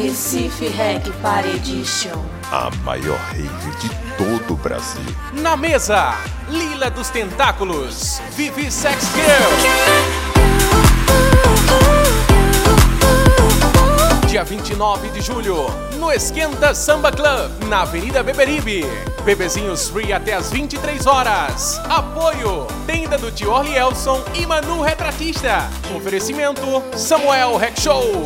Recife Reg Paredition. A maior rave de todo o Brasil. Na mesa, Lila dos Tentáculos, Vivi Sex Girl. Dia 29 de julho, no Esquenta Samba Club, na Avenida Beberibe. Bebezinhos free até as 23 horas. Apoio: Tenda do Tio Elson e Manu Retratista. Oferecimento: Samuel Rec Show.